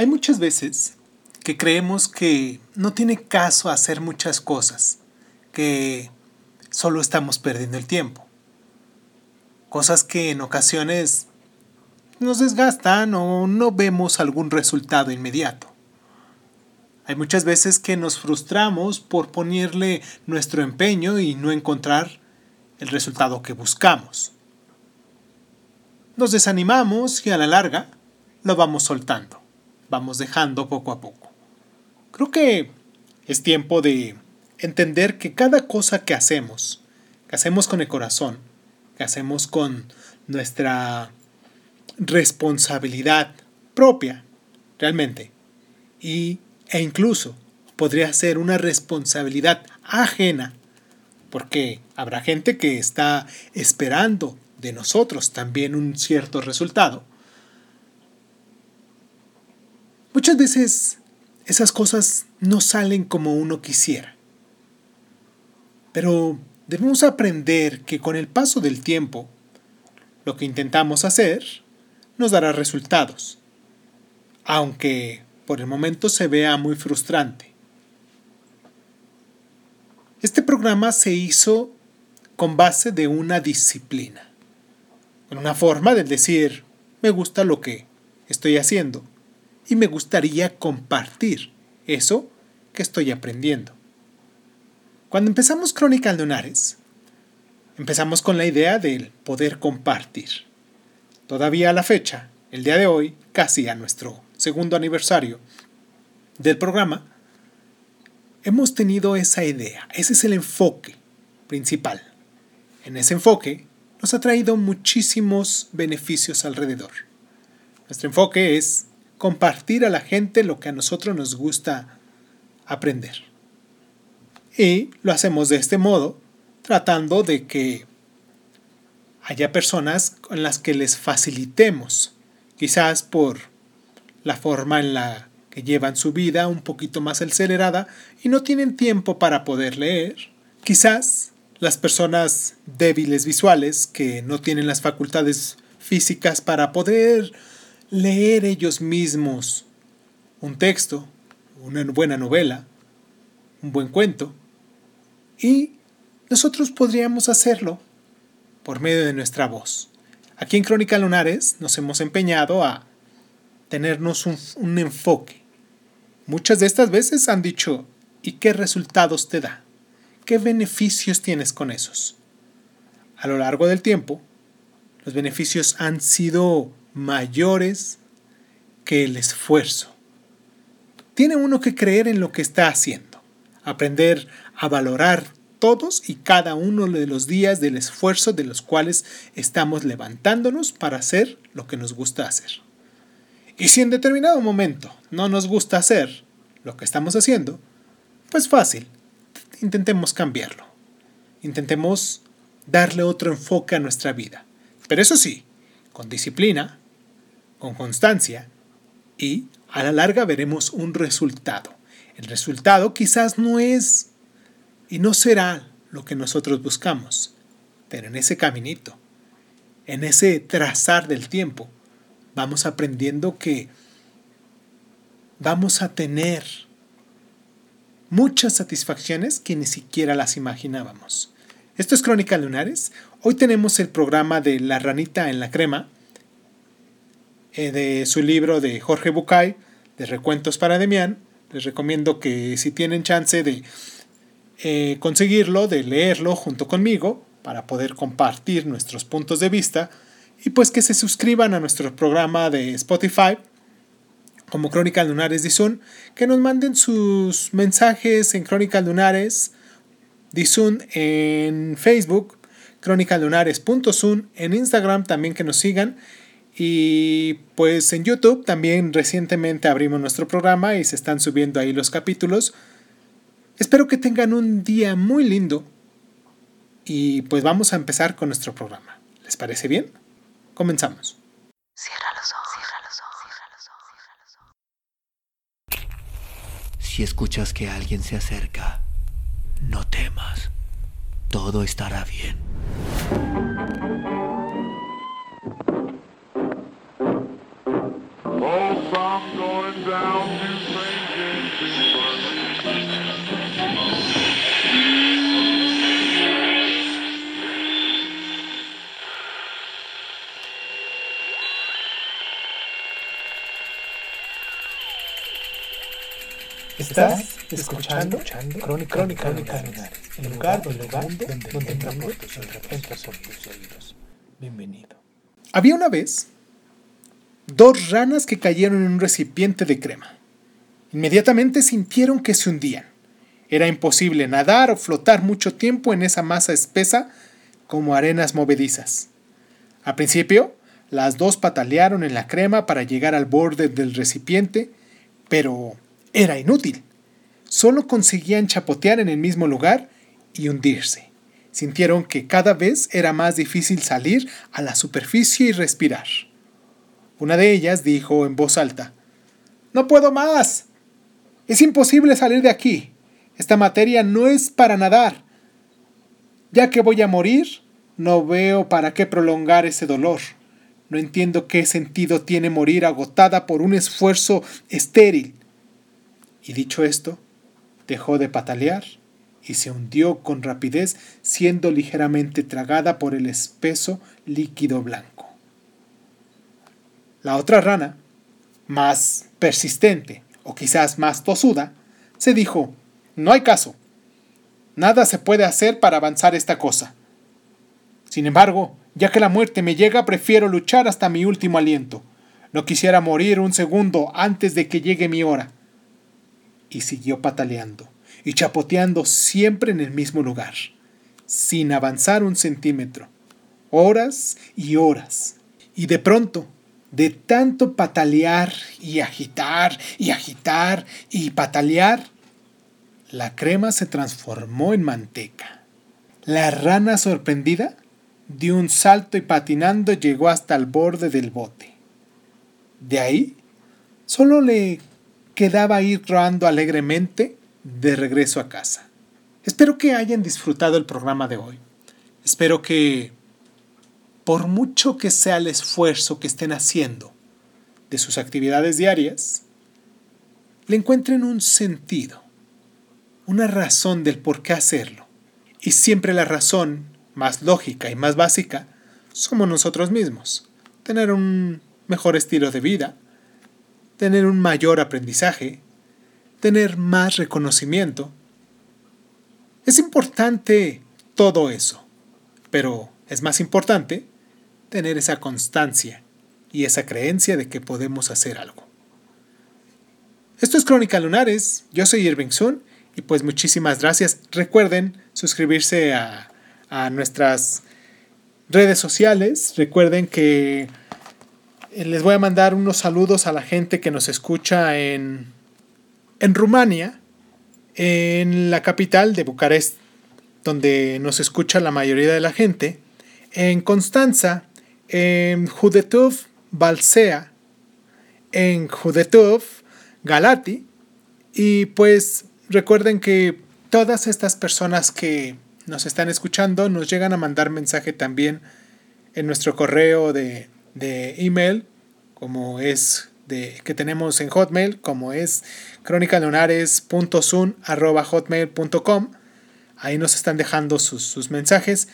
Hay muchas veces que creemos que no tiene caso hacer muchas cosas, que solo estamos perdiendo el tiempo. Cosas que en ocasiones nos desgastan o no vemos algún resultado inmediato. Hay muchas veces que nos frustramos por ponerle nuestro empeño y no encontrar el resultado que buscamos. Nos desanimamos y a la larga lo vamos soltando, vamos dejando poco a poco. Creo que es tiempo de entender que cada cosa que hacemos, que hacemos con el corazón, que hacemos con nuestra responsabilidad propia, realmente, y, e incluso podría ser una responsabilidad ajena, porque habrá gente que está esperando de nosotros también un cierto resultado. Muchas veces esas cosas no salen como uno quisiera. Pero debemos aprender que con el paso del tiempo, lo que intentamos hacer nos dará resultados, aunque por el momento se vea muy frustrante. Este programa se hizo con base de una disciplina, en una forma de decir, me gusta lo que estoy haciendo y me gustaría compartir eso que estoy aprendiendo. Cuando empezamos Crónica Lunares, empezamos con la idea del poder compartir. Todavía a la fecha, el día de hoy, casi a nuestro segundo aniversario del programa, hemos tenido esa idea, ese es el enfoque principal. En ese enfoque nos ha traído muchísimos beneficios alrededor. Nuestro enfoque es compartir a la gente lo que a nosotros nos gusta aprender. Y lo hacemos de este modo, tratando de que haya personas con las que les facilitemos, quizás por la forma en la que llevan su vida un poquito más acelerada y no tienen tiempo para poder leer. Quizás las personas débiles visuales que no tienen las facultades físicas para poder leer ellos mismos un texto, una buena novela, un buen cuento, y nosotros podríamos hacerlo por medio de nuestra voz. Aquí en Crónica Lunares nos hemos empeñado a tenernos un, un enfoque. Muchas de estas veces han dicho, ¿y qué resultados te da? ¿Qué beneficios tienes con esos? A lo largo del tiempo, los beneficios han sido mayores que el esfuerzo. Tiene uno que creer en lo que está haciendo, aprender a valorar todos y cada uno de los días del esfuerzo de los cuales estamos levantándonos para hacer lo que nos gusta hacer. Y si en determinado momento no nos gusta hacer lo que estamos haciendo, pues fácil, intentemos cambiarlo. Intentemos darle otro enfoque a nuestra vida. Pero eso sí, con disciplina, con constancia y a la larga veremos un resultado. El resultado quizás no es y no será lo que nosotros buscamos, pero en ese caminito, en ese trazar del tiempo, vamos aprendiendo que vamos a tener muchas satisfacciones que ni siquiera las imaginábamos. Esto es Crónica Lunares. Hoy tenemos el programa de La ranita en la crema, eh, de su libro de Jorge Bucay, de Recuentos para Demián. Les recomiendo que si tienen chance de eh, conseguirlo, de leerlo junto conmigo para poder compartir nuestros puntos de vista y pues que se suscriban a nuestro programa de Spotify como Crónicas Lunares Zoom, que nos manden sus mensajes en Crónicas Lunares Zoom en Facebook, crónicaslunares.zoom, en Instagram también que nos sigan y pues en YouTube también recientemente abrimos nuestro programa y se están subiendo ahí los capítulos. Espero que tengan un día muy lindo y pues vamos a empezar con nuestro programa. ¿Les parece bien? Comenzamos. Cierra los ojos, cierra los ojos, cierra los ojos, cierra los ojos. Si escuchas que alguien se acerca, no temas. Todo estará bien. Escuchando, Crónica, Crónica, Crónica el lugar, el lugar donde, donde, donde por tus oídos. Bienvenido. Había una vez dos ranas que cayeron en un recipiente de crema. Inmediatamente sintieron que se hundían. Era imposible nadar o flotar mucho tiempo en esa masa espesa como arenas movedizas. Al principio, las dos patalearon en la crema para llegar al borde del recipiente, pero era inútil. Solo conseguían chapotear en el mismo lugar y hundirse. Sintieron que cada vez era más difícil salir a la superficie y respirar. Una de ellas dijo en voz alta, No puedo más. Es imposible salir de aquí. Esta materia no es para nadar. Ya que voy a morir, no veo para qué prolongar ese dolor. No entiendo qué sentido tiene morir agotada por un esfuerzo estéril y dicho esto, dejó de patalear y se hundió con rapidez, siendo ligeramente tragada por el espeso líquido blanco. La otra rana, más persistente o quizás más tosuda, se dijo, no hay caso. Nada se puede hacer para avanzar esta cosa. Sin embargo, ya que la muerte me llega, prefiero luchar hasta mi último aliento. No quisiera morir un segundo antes de que llegue mi hora y siguió pataleando y chapoteando siempre en el mismo lugar, sin avanzar un centímetro, horas y horas. Y de pronto, de tanto patalear y agitar y agitar y patalear, la crema se transformó en manteca. La rana sorprendida dio un salto y patinando llegó hasta el borde del bote. De ahí solo le quedaba ir rodando alegremente de regreso a casa. Espero que hayan disfrutado el programa de hoy. Espero que, por mucho que sea el esfuerzo que estén haciendo de sus actividades diarias, le encuentren un sentido, una razón del por qué hacerlo. Y siempre la razón más lógica y más básica somos nosotros mismos. Tener un mejor estilo de vida, tener un mayor aprendizaje, tener más reconocimiento. Es importante todo eso, pero es más importante tener esa constancia y esa creencia de que podemos hacer algo. Esto es Crónica Lunares, yo soy Irving Sun y pues muchísimas gracias. Recuerden suscribirse a, a nuestras redes sociales, recuerden que les voy a mandar unos saludos a la gente que nos escucha en, en Rumania, en la capital de Bucarest, donde nos escucha la mayoría de la gente, en Constanza, en Judetuv, Balsea, en Judetuv, Galati, y pues recuerden que todas estas personas que nos están escuchando nos llegan a mandar mensaje también en nuestro correo de de email, como es de, que tenemos en Hotmail, como es hotmail.com Ahí nos están dejando sus, mensajes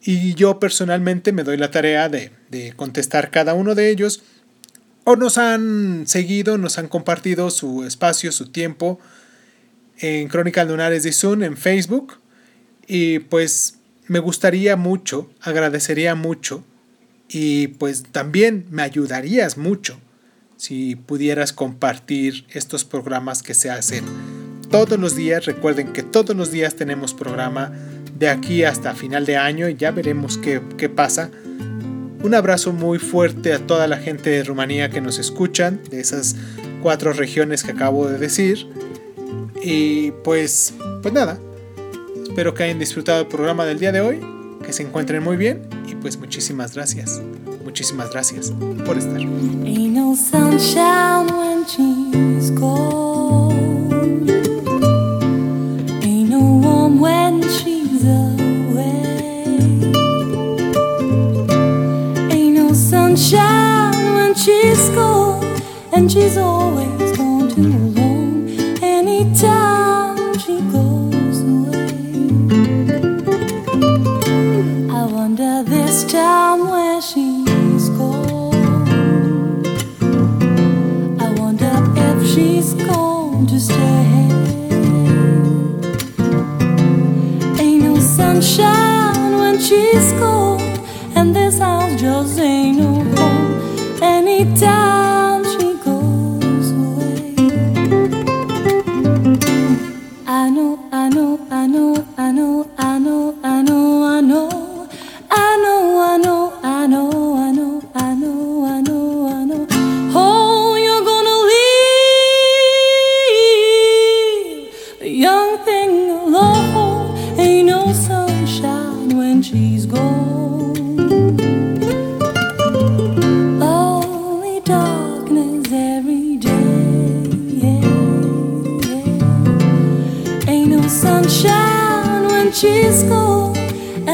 y yo personalmente me doy la tarea de, de contestar cada uno de ellos o nos han seguido, nos han compartido su espacio, su tiempo en Crónicas Lunares de Zoom en Facebook. Y pues me gustaría mucho, agradecería mucho y pues también me ayudarías mucho si pudieras compartir estos programas que se hacen todos los días. Recuerden que todos los días tenemos programa de aquí hasta final de año y ya veremos qué, qué pasa. Un abrazo muy fuerte a toda la gente de Rumanía que nos escuchan, de esas cuatro regiones que acabo de decir. Y pues, pues nada, espero que hayan disfrutado el programa del día de hoy, que se encuentren muy bien pues muchísimas gracias. Muchísimas gracias por estar. She's cold. Ain't no no sunshine and she's always. sunshine when she's cold, and this house just ain't no home anytime.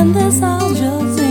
and this I'll just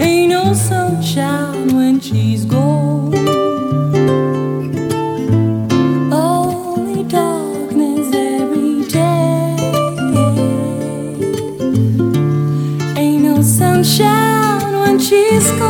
Ain't no sunshine when she's gone. Only darkness every day. Ain't no sunshine when she's gone.